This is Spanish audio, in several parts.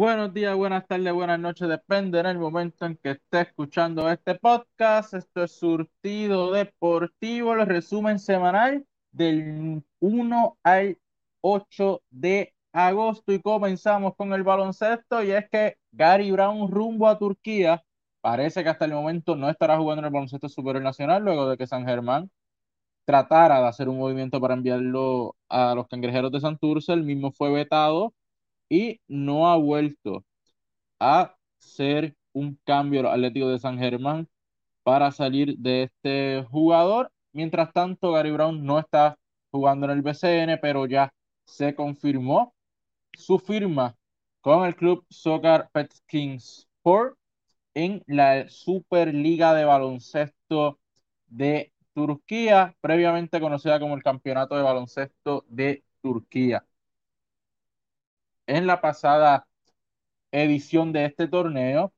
Buenos días, buenas tardes, buenas noches, depende en el momento en que esté escuchando este podcast. Esto es Surtido Deportivo, el resumen semanal del 1 al 8 de agosto. Y comenzamos con el baloncesto y es que Gary Brown rumbo a Turquía. Parece que hasta el momento no estará jugando en el baloncesto superior nacional luego de que San Germán tratara de hacer un movimiento para enviarlo a los cangrejeros de Santurce, el mismo fue vetado y no ha vuelto a ser un cambio al Atlético de San Germán para salir de este jugador. Mientras tanto, Gary Brown no está jugando en el BCN, pero ya se confirmó su firma con el club Soccer Pet Kings Sport en la Superliga de Baloncesto de Turquía, previamente conocida como el Campeonato de Baloncesto de Turquía. En la pasada edición de este torneo,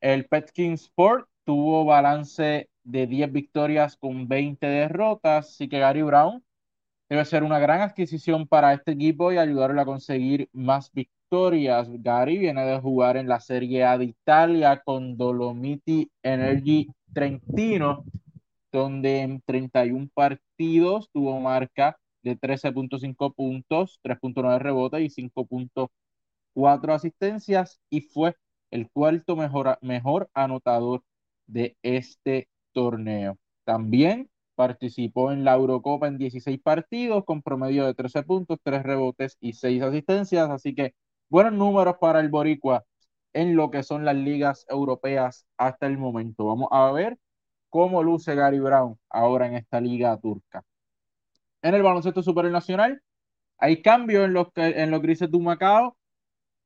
el Petkin Sport tuvo balance de 10 victorias con 20 derrotas, así que Gary Brown debe ser una gran adquisición para este equipo y ayudarle a conseguir más victorias. Gary viene de jugar en la Serie A de Italia con Dolomiti Energy Trentino, donde en 31 partidos tuvo marca de 13.5 puntos, 3.9 rebotes y 5.4 asistencias y fue el cuarto mejor, anotador de este torneo. También participó en la Eurocopa en 16 partidos con promedio de 13 puntos, 3 rebotes y 6 asistencias, así que buenos números para el Boricua en lo que son las ligas europeas hasta el momento. Vamos a ver cómo luce Gary Brown ahora en esta liga turca. En el baloncesto superior nacional hay cambios en los, en los grises de Macao.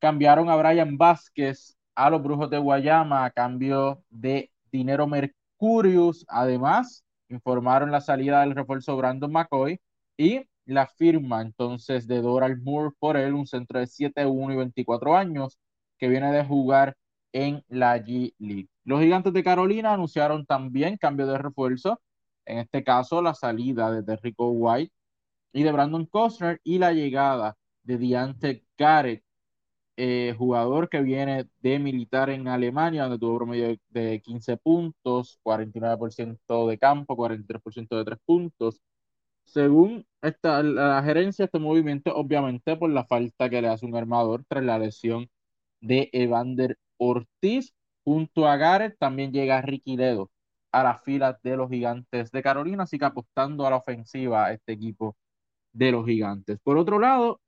Cambiaron a Brian Vázquez a los Brujos de Guayama a cambio de dinero Mercurius. Además, informaron la salida del refuerzo Brandon McCoy y la firma entonces de Doral Moore por él, un centro de 7-1 y 24 años que viene de jugar en la G League. Los gigantes de Carolina anunciaron también cambio de refuerzo, en este caso la salida de Terrico White y de Brandon Costner y la llegada de Diante Garrett, eh, jugador que viene de militar en Alemania, donde tuvo promedio de 15 puntos, 49% de campo, 43% de 3 puntos. Según esta, la gerencia, este movimiento, obviamente, por la falta que le hace un armador tras la lesión de Evander Ortiz, junto a Garrett, también llega Ricky Ledo a las filas de los gigantes de Carolina, así que apostando a la ofensiva a este equipo de los gigantes. Por otro lado,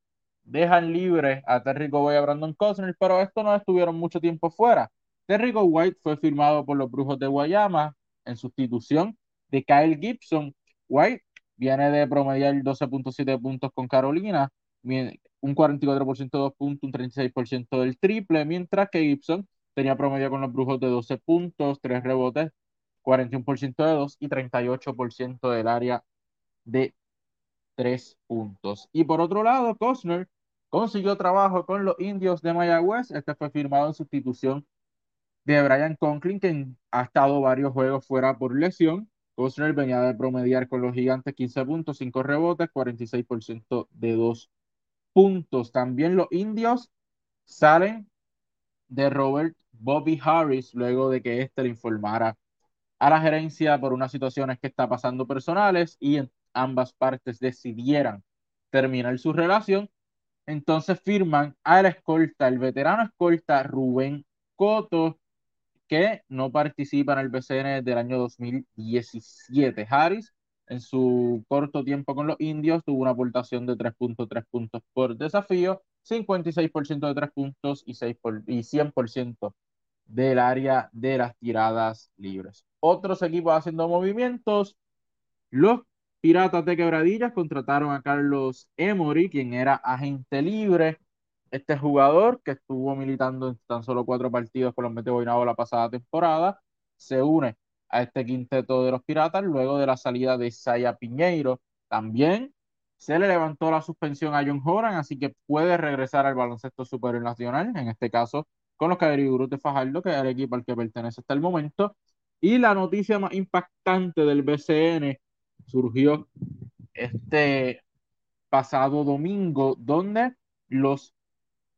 dejan libre a Terrico White y a Brandon Cosner, pero estos no estuvieron mucho tiempo fuera. Terrico White fue firmado por los Brujos de Guayama en sustitución de Kyle Gibson. White viene de promediar 12.7 puntos con Carolina, un 44% de dos puntos, un 36% del triple, mientras que Gibson tenía promedio con los Brujos de 12 puntos, 3 rebotes, 41% de 2 y 38% del área de 3 puntos. Y por otro lado, Costner consiguió trabajo con los indios de Mayagüez. Este fue firmado en sustitución de Brian Conklin, que ha estado varios juegos fuera por lesión. Costner venía de promediar con los gigantes 15 puntos, 5 rebotes, 46% de 2 puntos. También los indios salen de Robert Bobby Harris luego de que éste le informara a la gerencia por unas situaciones que está pasando personales y ambas partes decidieran terminar su relación. Entonces firman al escolta, el veterano escolta Rubén Coto, que no participa en el BCN desde el año 2017. Harris, en su corto tiempo con los indios, tuvo una aportación de 3.3 puntos por desafío, 56% de 3 puntos y, 6 y 100% del área de las tiradas libres. Otros equipos haciendo movimientos. Los Piratas de Quebradillas contrataron a Carlos Emory, quien era agente libre. Este jugador, que estuvo militando en tan solo cuatro partidos con los Mete la pasada temporada, se une a este quinteto de los Piratas luego de la salida de Isaiah Piñeiro. También se le levantó la suspensión a John Horan, así que puede regresar al baloncesto superior nacional, en este caso con los Caderiguros de Fajardo, que es el equipo al que pertenece hasta el momento. Y la noticia más impactante del BCN surgió este pasado domingo, donde los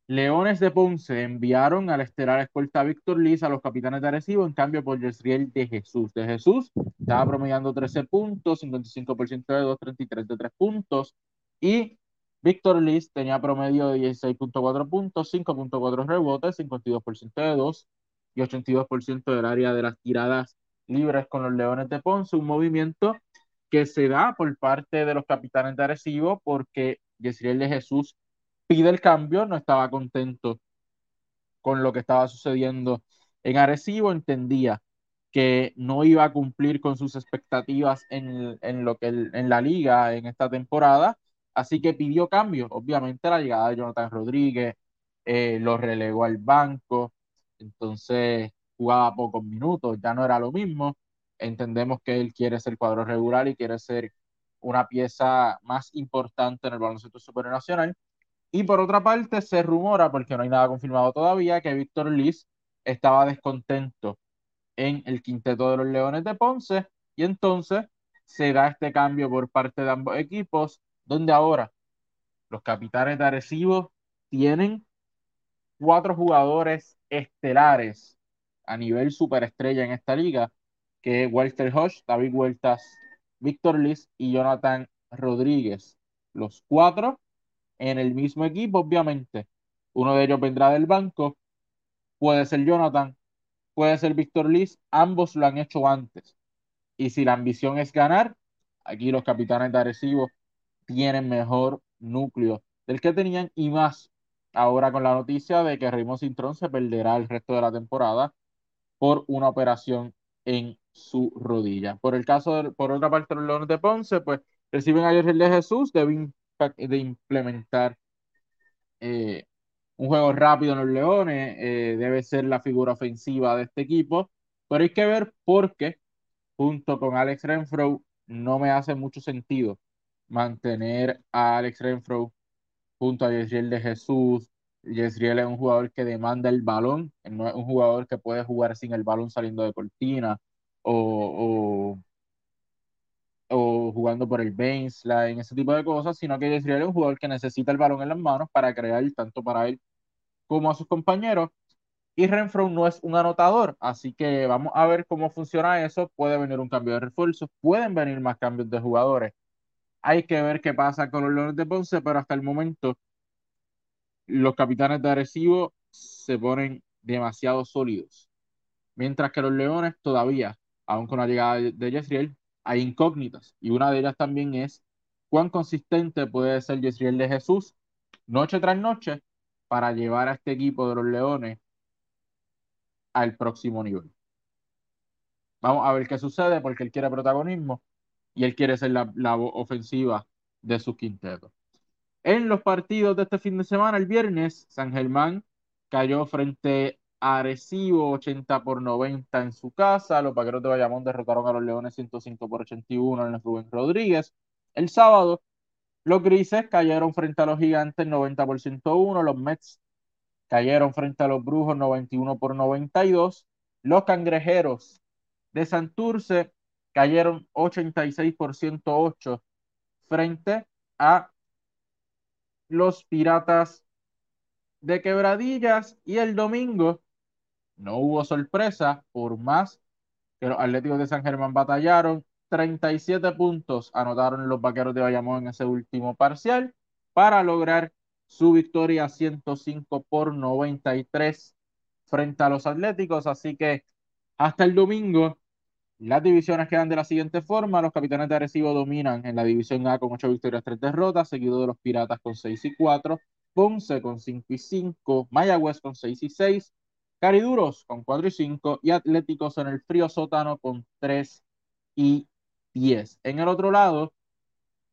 Leones de Ponce enviaron al estelar escolta Víctor Liz a los capitanes de Arecibo en cambio por Yesriel de Jesús. De Jesús estaba promediando 13 puntos, 55% de 2, 33 de 3 puntos. Y Víctor Liz tenía promedio de 16.4 puntos, 5.4 rebotes, 52% de 2 y 82% del área de las tiradas libres con los Leones de Ponce. Un movimiento que se da por parte de los capitanes de Arecibo porque Yesriel de Jesús pide el cambio, no estaba contento con lo que estaba sucediendo en Arecibo, entendía que no iba a cumplir con sus expectativas en, en lo que en la liga en esta temporada, así que pidió cambio. Obviamente la llegada de Jonathan Rodríguez eh, lo relegó al banco, entonces jugaba pocos minutos, ya no era lo mismo. Entendemos que él quiere ser cuadro regular y quiere ser una pieza más importante en el baloncesto superior nacional. Y por otra parte, se rumora, porque no hay nada confirmado todavía, que Víctor Liz estaba descontento en el quinteto de los Leones de Ponce y entonces se da este cambio por parte de ambos equipos, donde ahora los capitanes de Arecibo tienen cuatro jugadores estelares a nivel superestrella en esta liga, que Walter Hodge, David Huertas, Víctor Liz y Jonathan Rodríguez. Los cuatro en el mismo equipo, obviamente. Uno de ellos vendrá del banco, puede ser Jonathan, puede ser Víctor Liz, ambos lo han hecho antes. Y si la ambición es ganar, aquí los capitanes de Arecibo tienen mejor núcleo del que tenían y más ahora con la noticia de que Raymond Cintrón se perderá el resto de la temporada por una operación en su rodilla. Por el caso, de, por otra parte, los Leones de Ponce, pues reciben a Jorge de Jesús, deben de implementar eh, un juego rápido en los Leones, eh, debe ser la figura ofensiva de este equipo, pero hay que ver por qué, junto con Alex Renfro, no me hace mucho sentido mantener a Alex Renfro junto a Yesriel de Jesús. Yesriel es un jugador que demanda el balón, no es un jugador que puede jugar sin el balón saliendo de cortina o, o jugando por el baseline, ese tipo de cosas, sino que Yesriel es un jugador que necesita el balón en las manos para crear tanto para él como a sus compañeros. Y Renfro no es un anotador, así que vamos a ver cómo funciona eso. Puede venir un cambio de refuerzo, pueden venir más cambios de jugadores. Hay que ver qué pasa con los Leones de Ponce, pero hasta el momento los capitanes de Arecibo se ponen demasiado sólidos. Mientras que los Leones todavía, aún con la llegada de Yesriel, hay incógnitas y una de ellas también es cuán consistente puede ser Yesriel de Jesús noche tras noche para llevar a este equipo de los Leones al próximo nivel. Vamos a ver qué sucede porque él quiere protagonismo y él quiere ser la, la ofensiva de su quinteto. En los partidos de este fin de semana, el viernes, San Germán cayó frente Arecibo 80 por 90 en su casa. Los vaqueros de Bayamón derrotaron a los Leones 105 por 81 en el Rubén Rodríguez. El sábado, los Grises cayeron frente a los Gigantes 90 por 101. Los Mets cayeron frente a los Brujos 91 por 92. Los Cangrejeros de Santurce cayeron 86 por 108 frente a los Piratas de Quebradillas. Y el domingo, no hubo sorpresa, por más que los Atléticos de San Germán batallaron. 37 puntos anotaron los Vaqueros de Bayamón en ese último parcial para lograr su victoria 105 por 93 frente a los Atléticos. Así que hasta el domingo las divisiones quedan de la siguiente forma. Los Capitanes de Arecibo dominan en la división A con 8 victorias, 3 derrotas, seguido de los Piratas con 6 y 4, Ponce con 5 y 5, Mayagüez con 6 y 6, Cariduros con 4 y 5 y Atléticos en el frío sótano con 3 y 10. En el otro lado,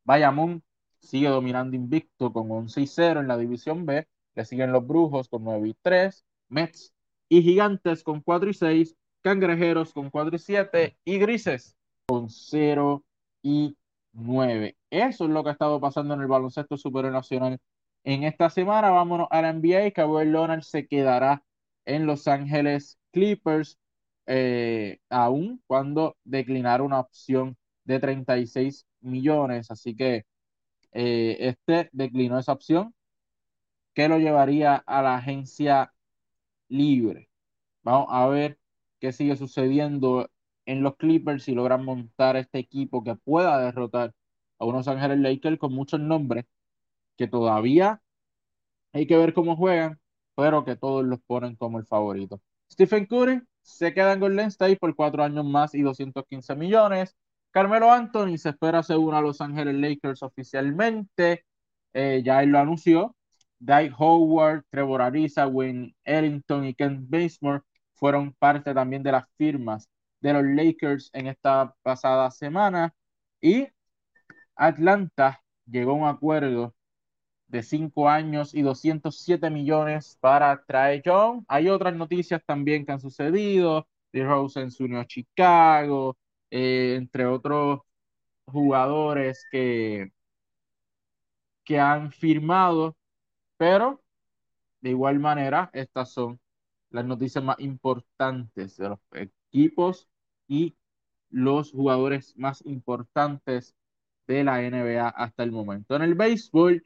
Bayamón sigue dominando invicto con 11 y 0 en la división B. Le siguen los Brujos con 9 y 3, Mets y Gigantes con 4 y 6, Cangrejeros con 4 y 7 y Grises con 0 y 9. Eso es lo que ha estado pasando en el baloncesto superior nacional en esta semana. Vámonos a la NBA. Kawhi Leonard se quedará en Los Ángeles Clippers, eh, aún cuando declinaron una opción de 36 millones. Así que eh, este declinó esa opción que lo llevaría a la agencia libre. Vamos a ver qué sigue sucediendo en los Clippers si logran montar este equipo que pueda derrotar a unos Ángeles Lakers con muchos nombres que todavía hay que ver cómo juegan, pero que todos los ponen como el favorito. Stephen Curry se queda en Golden State por cuatro años más y 215 millones. Carmelo Anthony se espera se una a Los Ángeles Lakers oficialmente. Eh, ya él lo anunció. Dyke Howard, Trevor Ariza, Wayne Ellington y Ken Bazemore fueron parte también de las firmas de los Lakers en esta pasada semana. Y Atlanta llegó a un acuerdo de 5 años y 207 millones para Trae Young. Hay otras noticias también que han sucedido. DeRozan se unió a Chicago, eh, entre otros jugadores que, que han firmado, pero de igual manera estas son las noticias más importantes de los equipos y los jugadores más importantes de la NBA hasta el momento. En el béisbol,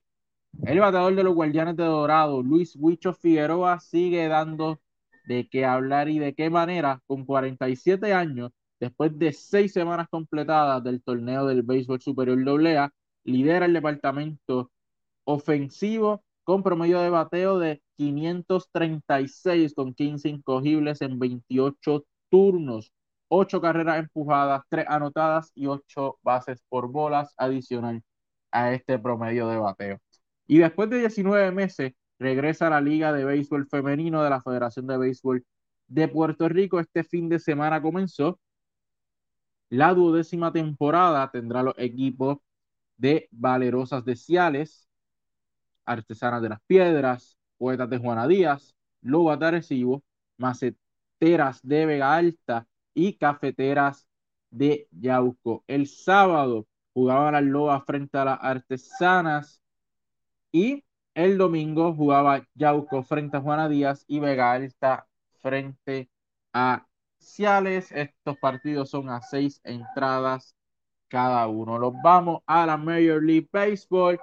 el bateador de los Guardianes de Dorado, Luis Huicho Figueroa, sigue dando de qué hablar y de qué manera, con 47 años, después de seis semanas completadas del torneo del béisbol superior AA, lidera el departamento ofensivo con promedio de bateo de 536 con 15 incogibles en 28 turnos, 8 carreras empujadas, 3 anotadas y 8 bases por bolas adicional a este promedio de bateo. Y después de 19 meses, regresa a la Liga de Béisbol Femenino de la Federación de Béisbol de Puerto Rico. Este fin de semana comenzó la duodécima temporada. Tendrá los equipos de Valerosas de Ciales, Artesanas de las Piedras, Poetas de Juana Díaz, Lobas de Arecibo, Maceteras de Vega Alta y Cafeteras de Yauco. El sábado jugaban las Lobas frente a las Artesanas y el domingo jugaba Yauco frente a Juana Díaz y Vega Alta frente a Ciales. Estos partidos son a seis entradas cada uno. Los vamos a la Major League Baseball.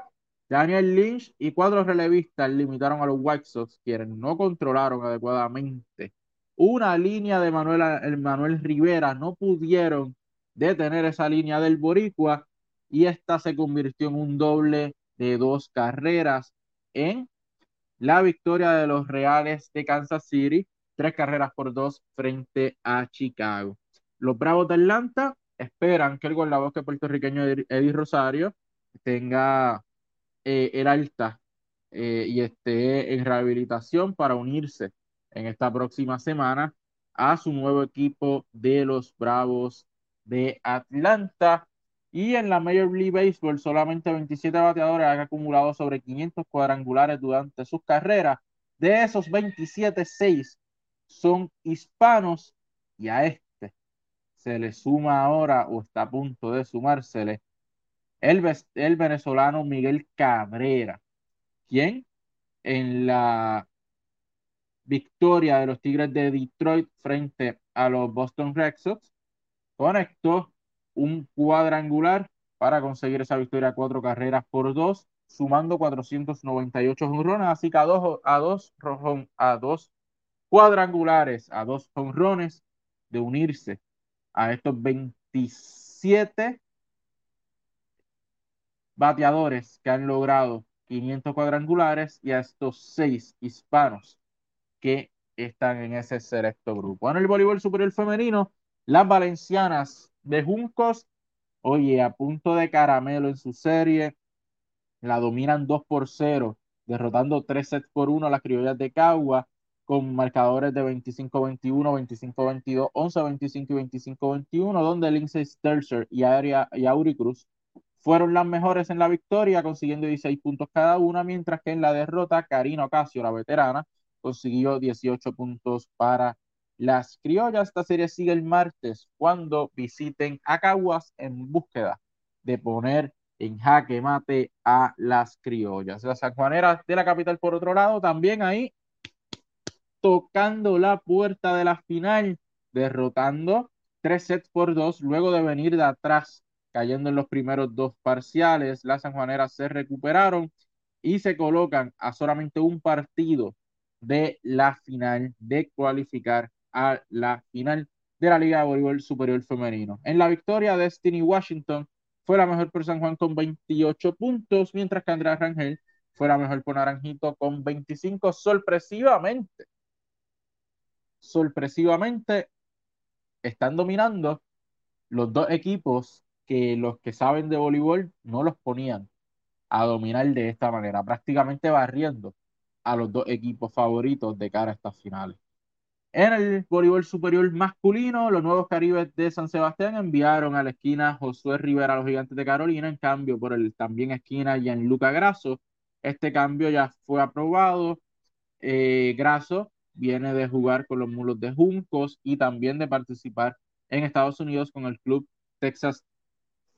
Daniel Lynch y cuatro relevistas limitaron a los White Sox, quienes no controlaron adecuadamente una línea de Manuel, Manuel Rivera. No pudieron detener esa línea del Boricua y esta se convirtió en un doble de dos carreras en la victoria de los Reales de Kansas City, tres carreras por dos frente a Chicago. Los Bravos de Atlanta esperan que el guardabosque puertorriqueño Eddie Rosario tenga eh, el alta eh, y esté en rehabilitación para unirse en esta próxima semana a su nuevo equipo de los Bravos de Atlanta. Y en la Major League Baseball, solamente 27 bateadores han acumulado sobre 500 cuadrangulares durante sus carreras. De esos 27, 6 son hispanos y a este se le suma ahora o está a punto de sumársele el, el venezolano Miguel Cabrera, quien en la victoria de los Tigres de Detroit frente a los Boston Red Sox conectó un cuadrangular para conseguir esa victoria cuatro carreras por dos, sumando 498 jonrones, así que a dos, a dos, a dos cuadrangulares, a dos jonrones de unirse a estos 27 bateadores que han logrado 500 cuadrangulares y a estos seis hispanos que están en ese selecto grupo. En el voleibol superior femenino, las valencianas de Juncos, oye, a punto de caramelo en su serie, la dominan 2 por 0, derrotando 3 sets por 1 a las criollas de Cagua, con marcadores de 25-21, 25-22, 11-25 y 25-21, donde Lindsay Sturzer y, y Auri Cruz fueron las mejores en la victoria, consiguiendo 16 puntos cada una, mientras que en la derrota, Karina Ocasio, la veterana, consiguió 18 puntos para las criollas, esta serie sigue el martes cuando visiten a Caguas en búsqueda de poner en jaque mate a las criollas. Las sanjuaneras de la capital, por otro lado, también ahí tocando la puerta de la final, derrotando tres sets por dos, luego de venir de atrás, cayendo en los primeros dos parciales. Las sanjuaneras se recuperaron y se colocan a solamente un partido de la final de cualificar a la final de la Liga de Voleibol Superior Femenino. En la victoria, Destiny Washington fue la mejor por San Juan con 28 puntos, mientras que Andrea Rangel fue la mejor por Naranjito con 25 sorpresivamente. Sorpresivamente están dominando los dos equipos los que saben de voleibol no los ponían a dominar de esta manera, prácticamente barriendo a los dos equipos favoritos de cara a estas finales. En el voleibol superior masculino, los nuevos Caribes de San Sebastián enviaron a la esquina Josué Rivera a los Gigantes de Carolina, en cambio por el también esquina Gianluca Grasso. Este cambio ya fue aprobado. Eh, Grasso viene de jugar con los mulos de Juncos y también de participar en Estados Unidos con el club Texas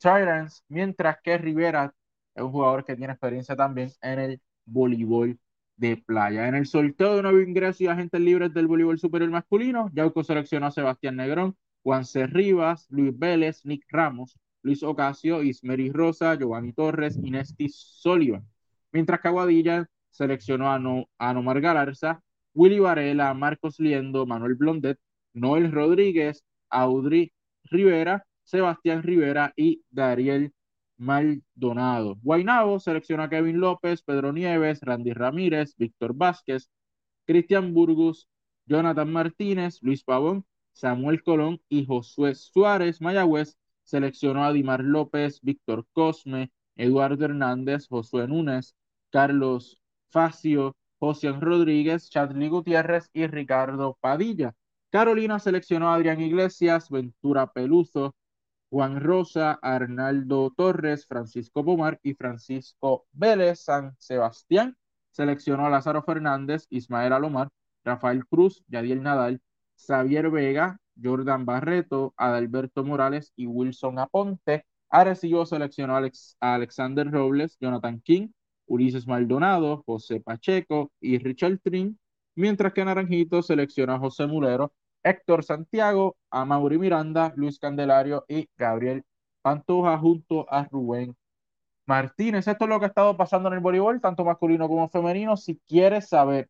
Tyrants, mientras que Rivera es un jugador que tiene experiencia también en el voleibol de playa. En el sorteo de nuevo ingreso y agentes libres del voleibol superior masculino, Yauco seleccionó a Sebastián Negrón, Juan C. Rivas, Luis Vélez, Nick Ramos, Luis Ocasio, Ismeri Rosa, Giovanni Torres, Inesti Soliva. Mientras que Aguadilla seleccionó a, no, a Nomar Galarza, Willy Varela, Marcos Liendo, Manuel Blondet, Noel Rodríguez, Audrey Rivera, Sebastián Rivera y Dariel Maldonado. Guainabo selecciona a Kevin López, Pedro Nieves, Randy Ramírez, Víctor Vázquez, Cristian Burgos, Jonathan Martínez, Luis Pavón, Samuel Colón y Josué Suárez. Mayagüez seleccionó a Dimar López, Víctor Cosme, Eduardo Hernández, Josué Núñez, Carlos Facio, José Rodríguez, Chadley Gutiérrez y Ricardo Padilla. Carolina seleccionó a Adrián Iglesias, Ventura Peluso, Juan Rosa, Arnaldo Torres, Francisco Pomar y Francisco Vélez. San Sebastián seleccionó a Lázaro Fernández, Ismael Alomar, Rafael Cruz, Yadiel Nadal, Xavier Vega, Jordan Barreto, Adalberto Morales y Wilson Aponte. Arecibo seleccionó a, Alexander Robles, Jonathan King, Ulises Maldonado, José Pacheco y Richard Trin, mientras que Naranjito seleccionó a José Mulero, Héctor Santiago, a Mauri Miranda, Luis Candelario y Gabriel Pantoja junto a Rubén Martínez. Esto es lo que ha estado pasando en el voleibol, tanto masculino como femenino. Si quieres saber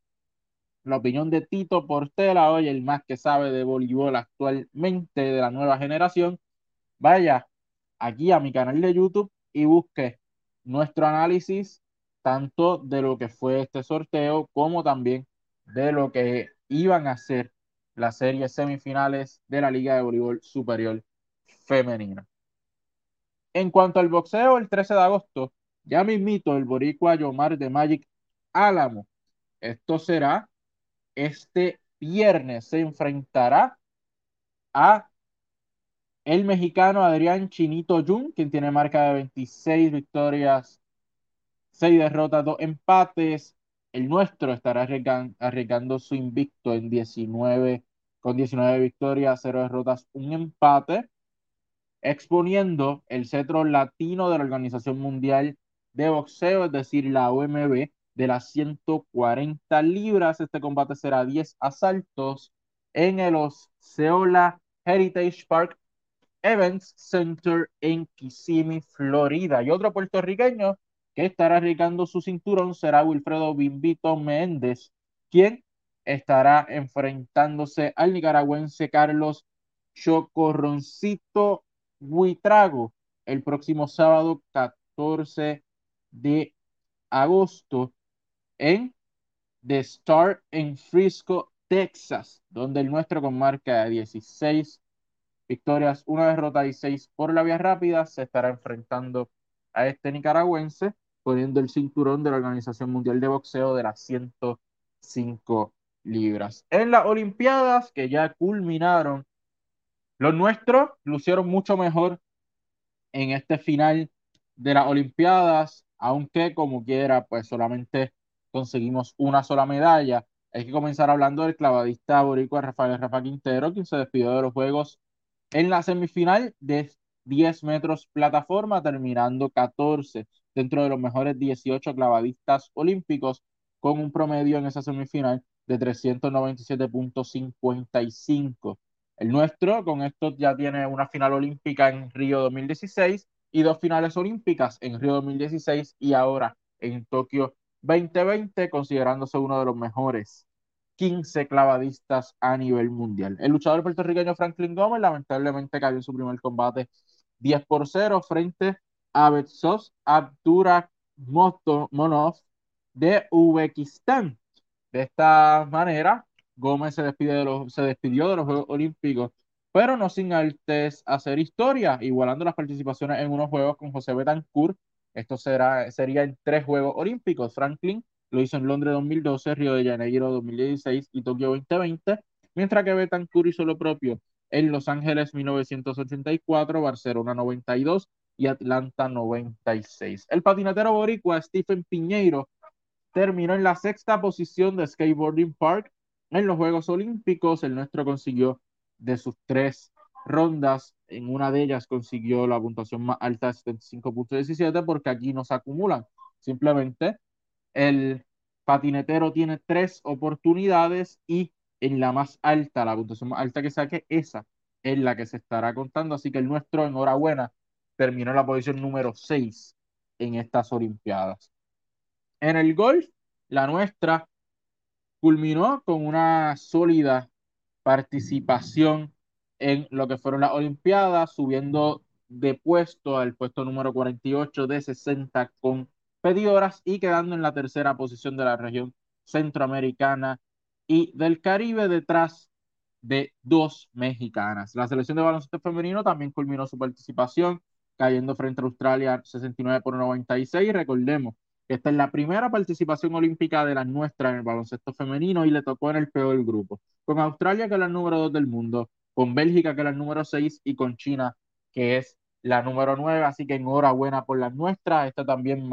la opinión de Tito Portela, hoy el más que sabe de voleibol actualmente de la nueva generación, vaya aquí a mi canal de YouTube y busque nuestro análisis tanto de lo que fue este sorteo como también de lo que iban a ser las series semifinales de la Liga de Voleibol Superior Femenina. En cuanto al boxeo, el 13 de agosto, ya mismito el boricua Yomar de Magic Álamo. Esto será este viernes, se enfrentará a el mexicano Adrián Chinito Jun, quien tiene marca de 26 victorias, 6 derrotas, 2 empates, el nuestro estará arriesgando, su invicto en 19, con 19 victorias, 0 derrotas, un empate, exponiendo el cetro latino de la Organización Mundial de Boxeo, es decir, la OMB, de las 140 libras. Este combate será 10 asaltos en el Osceola Heritage Park Events Center en Kissimmee, Florida. Y otro puertorriqueño que estará arriesgando su cinturón será Wilfredo Bimbito Méndez, quien estará enfrentándose al nicaragüense Carlos Chocorroncito Huitrago el próximo sábado 14 de agosto en The Star en Frisco, Texas, donde el nuestro con marca de 16 victorias, una derrota y 6 por la vía rápida se estará enfrentando a este nicaragüense poniendo el cinturón de la Organización Mundial de Boxeo de las 105 libras. En las Olimpiadas que ya culminaron, los nuestros lucieron mucho mejor en este final de las Olimpiadas, aunque como quiera, pues solamente conseguimos una sola medalla. Hay que comenzar hablando del clavadista boricua Rafael Rafa Quintero, quien se despidió de los Juegos en la semifinal de 10 metros plataforma, terminando 14 dentro de los mejores 18 clavadistas olímpicos, con un promedio en esa semifinal de 397.55. El nuestro, con esto, ya tiene una final olímpica en Río 2016 y dos finales olímpicas en Río 2016 y ahora en Tokio 2020, considerándose uno de los mejores 15 clavadistas a nivel mundial. El luchador puertorriqueño Franklin Gómez lamentablemente cayó en su primer combate 10 por 0 frente a Betsos Abdurakhmonov de Uzbekistán. De esta manera, Gómez se, de los, se despidió de los Juegos Olímpicos, pero no sin antes hacer historia, igualando las participaciones en unos Juegos con José Betancourt. Esto será, sería en tres Juegos Olímpicos. Franklin lo hizo en Londres 2012, Río de Janeiro 2016 y Tokio 2020, mientras que Betancourt hizo lo propio en Los Ángeles 1984, Barcelona 92 y Atlanta 96. El patinatero boricua Stephen Piñeiro terminó en la sexta posición de Skateboarding Park en los Juegos Olímpicos. El nuestro consiguió de sus tres rondas, en una de ellas consiguió la puntuación más alta de 75.17 porque aquí no se acumulan. Simplemente el patinetero tiene tres oportunidades y en la más alta, la puntuación más alta que saque, esa es la que se estará contando. Así que el nuestro, enhorabuena, terminó la posición número 6 en estas Olimpiadas. En el golf, la nuestra culminó con una sólida participación en lo que fueron las Olimpiadas, subiendo de puesto al puesto número 48 de 60 con pedidoras y quedando en la tercera posición de la región centroamericana y del Caribe detrás de dos mexicanas. La selección de baloncesto femenino también culminó su participación cayendo frente a Australia 69 por 96. Recordemos que esta es la primera participación olímpica de la nuestra en el baloncesto femenino y le tocó en el peor grupo, con Australia que es la número 2 del mundo, con Bélgica que es la número 6 y con China que es la número 9. Así que enhorabuena por la nuestra. Esta también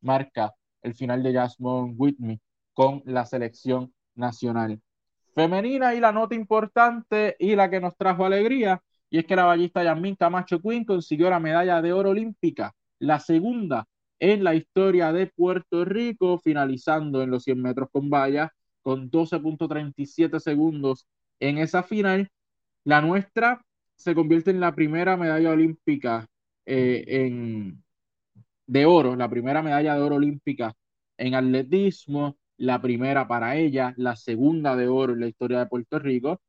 marca el final de Jasmine Whitney con la selección nacional femenina y la nota importante y la que nos trajo alegría y es que la ballista Yasmin Camacho Quinn consiguió la medalla de oro olímpica, la segunda en la historia de Puerto Rico, finalizando en los 100 metros con valla con 12.37 segundos en esa final. La nuestra se convierte en la primera medalla olímpica eh, en, de oro, la primera medalla de oro olímpica en atletismo, la primera para ella, la segunda de oro en la historia de Puerto Rico,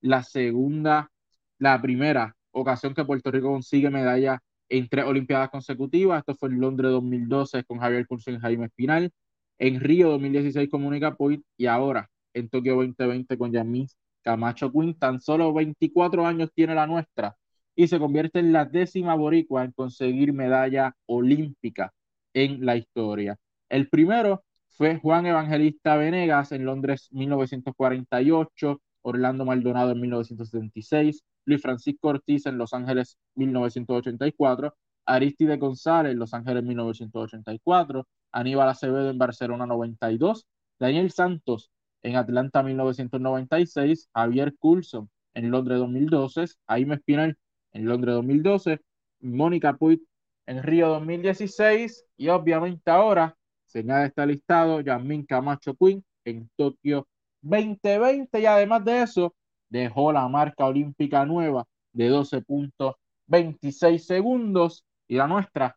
la segunda, la primera ocasión que Puerto Rico consigue medalla en tres Olimpiadas consecutivas. Esto fue en Londres 2012 con Javier Curso y Jaime Espinal, en Río 2016 con Mónica Puig y ahora en Tokio 2020 con Yamis Camacho Quinn. Tan solo 24 años tiene la nuestra y se convierte en la décima boricua en conseguir medalla olímpica en la historia. El primero fue Juan Evangelista Venegas en Londres 1948, Orlando Maldonado en 1976, Luis Francisco Ortiz en Los Ángeles 1984, Aristide González en Los Ángeles 1984, Aníbal Acevedo en Barcelona 92, Daniel Santos en Atlanta 1996, Javier Coulson en Londres 2012, Jaime Espinal en Londres 2012, Mónica Puig en Río 2016 y obviamente ahora se añade este listado Yasmin Camacho Quinn en Tokio 2020 y además de eso dejó la marca olímpica nueva de 12.26 segundos y la nuestra,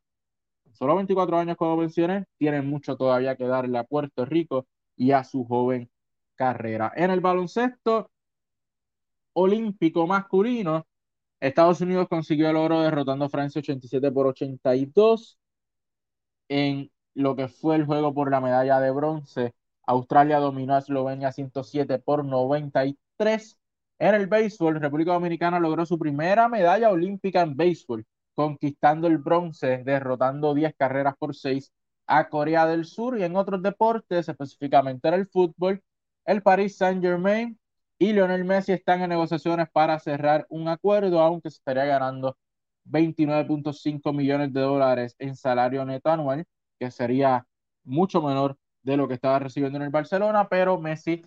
solo 24 años como mencioné, tiene mucho todavía que darle a Puerto Rico y a su joven carrera. En el baloncesto olímpico masculino, Estados Unidos consiguió el oro derrotando a Francia 87 por 82 en lo que fue el juego por la medalla de bronce. Australia dominó a Eslovenia 107 por 93. En el béisbol, República Dominicana logró su primera medalla olímpica en béisbol, conquistando el bronce, derrotando 10 carreras por 6 a Corea del Sur y en otros deportes, específicamente en el fútbol, el Paris Saint-Germain y Lionel Messi están en negociaciones para cerrar un acuerdo, aunque se estaría ganando 29.5 millones de dólares en salario neto anual, que sería mucho menor de lo que estaba recibiendo en el Barcelona, pero Messi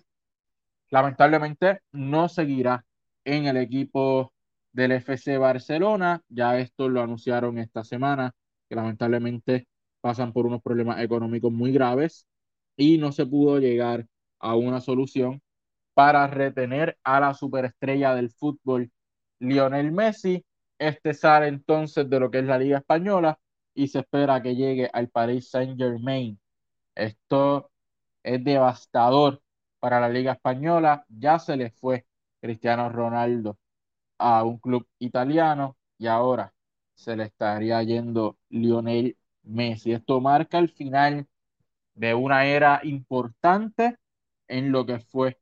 lamentablemente no seguirá en el equipo del FC Barcelona. Ya esto lo anunciaron esta semana, que lamentablemente pasan por unos problemas económicos muy graves y no se pudo llegar a una solución para retener a la superestrella del fútbol, Lionel Messi. Este sale entonces de lo que es la Liga Española y se espera que llegue al Paris Saint Germain Esto es devastador para la Liga Española. Ya se le fue Cristiano Ronaldo a un club italiano y ahora se le estaría yendo Lionel Messi. Esto marca el final de una era importante en lo que fue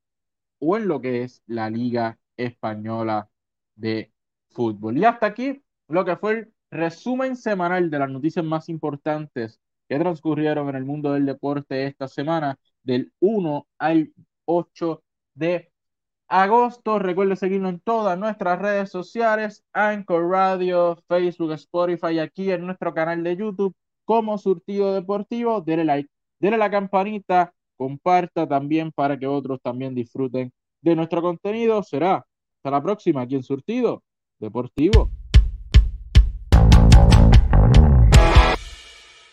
o en lo que es la Liga Española de Fútbol. Y hasta aquí lo que fue el resumen semanal de las noticias más importantes que transcurrieron en el mundo del deporte esta semana, del 1 al 8 de agosto. Recuerde seguirnos en todas nuestras redes sociales, Anchor Radio, Facebook, Spotify, aquí en nuestro canal de YouTube como Surtido Deportivo. Dele like, dele la campanita, comparta también para que otros también disfruten de nuestro contenido. Será hasta la próxima aquí en Surtido Deportivo.